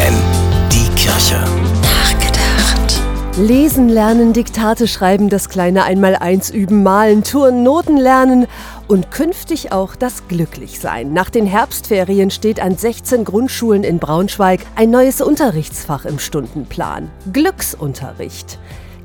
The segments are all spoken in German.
FFN, die Kirche. Nachgedacht. Lesen lernen, Diktate schreiben, das kleine Einmaleins üben, malen, Touren, Noten lernen und künftig auch das Glücklichsein. Nach den Herbstferien steht an 16 Grundschulen in Braunschweig ein neues Unterrichtsfach im Stundenplan. Glücksunterricht.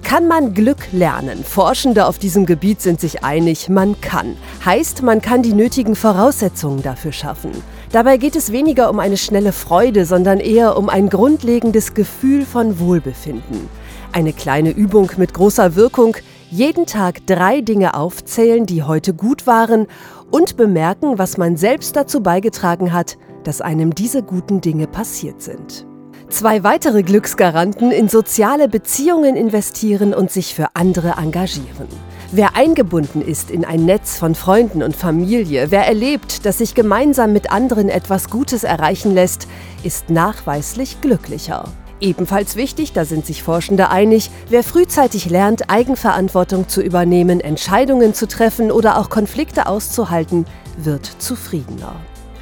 Kann man Glück lernen? Forschende auf diesem Gebiet sind sich einig, man kann. Heißt, man kann die nötigen Voraussetzungen dafür schaffen. Dabei geht es weniger um eine schnelle Freude, sondern eher um ein grundlegendes Gefühl von Wohlbefinden. Eine kleine Übung mit großer Wirkung, jeden Tag drei Dinge aufzählen, die heute gut waren und bemerken, was man selbst dazu beigetragen hat, dass einem diese guten Dinge passiert sind. Zwei weitere Glücksgaranten in soziale Beziehungen investieren und sich für andere engagieren. Wer eingebunden ist in ein Netz von Freunden und Familie, wer erlebt, dass sich gemeinsam mit anderen etwas Gutes erreichen lässt, ist nachweislich glücklicher. Ebenfalls wichtig, da sind sich Forschende einig, wer frühzeitig lernt, Eigenverantwortung zu übernehmen, Entscheidungen zu treffen oder auch Konflikte auszuhalten, wird zufriedener.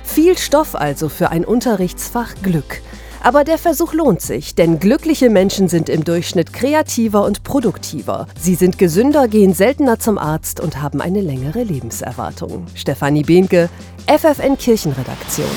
Viel Stoff also für ein Unterrichtsfach Glück. Aber der Versuch lohnt sich, denn glückliche Menschen sind im Durchschnitt kreativer und produktiver. Sie sind gesünder, gehen seltener zum Arzt und haben eine längere Lebenserwartung. Stefanie Behnke, FFN Kirchenredaktion.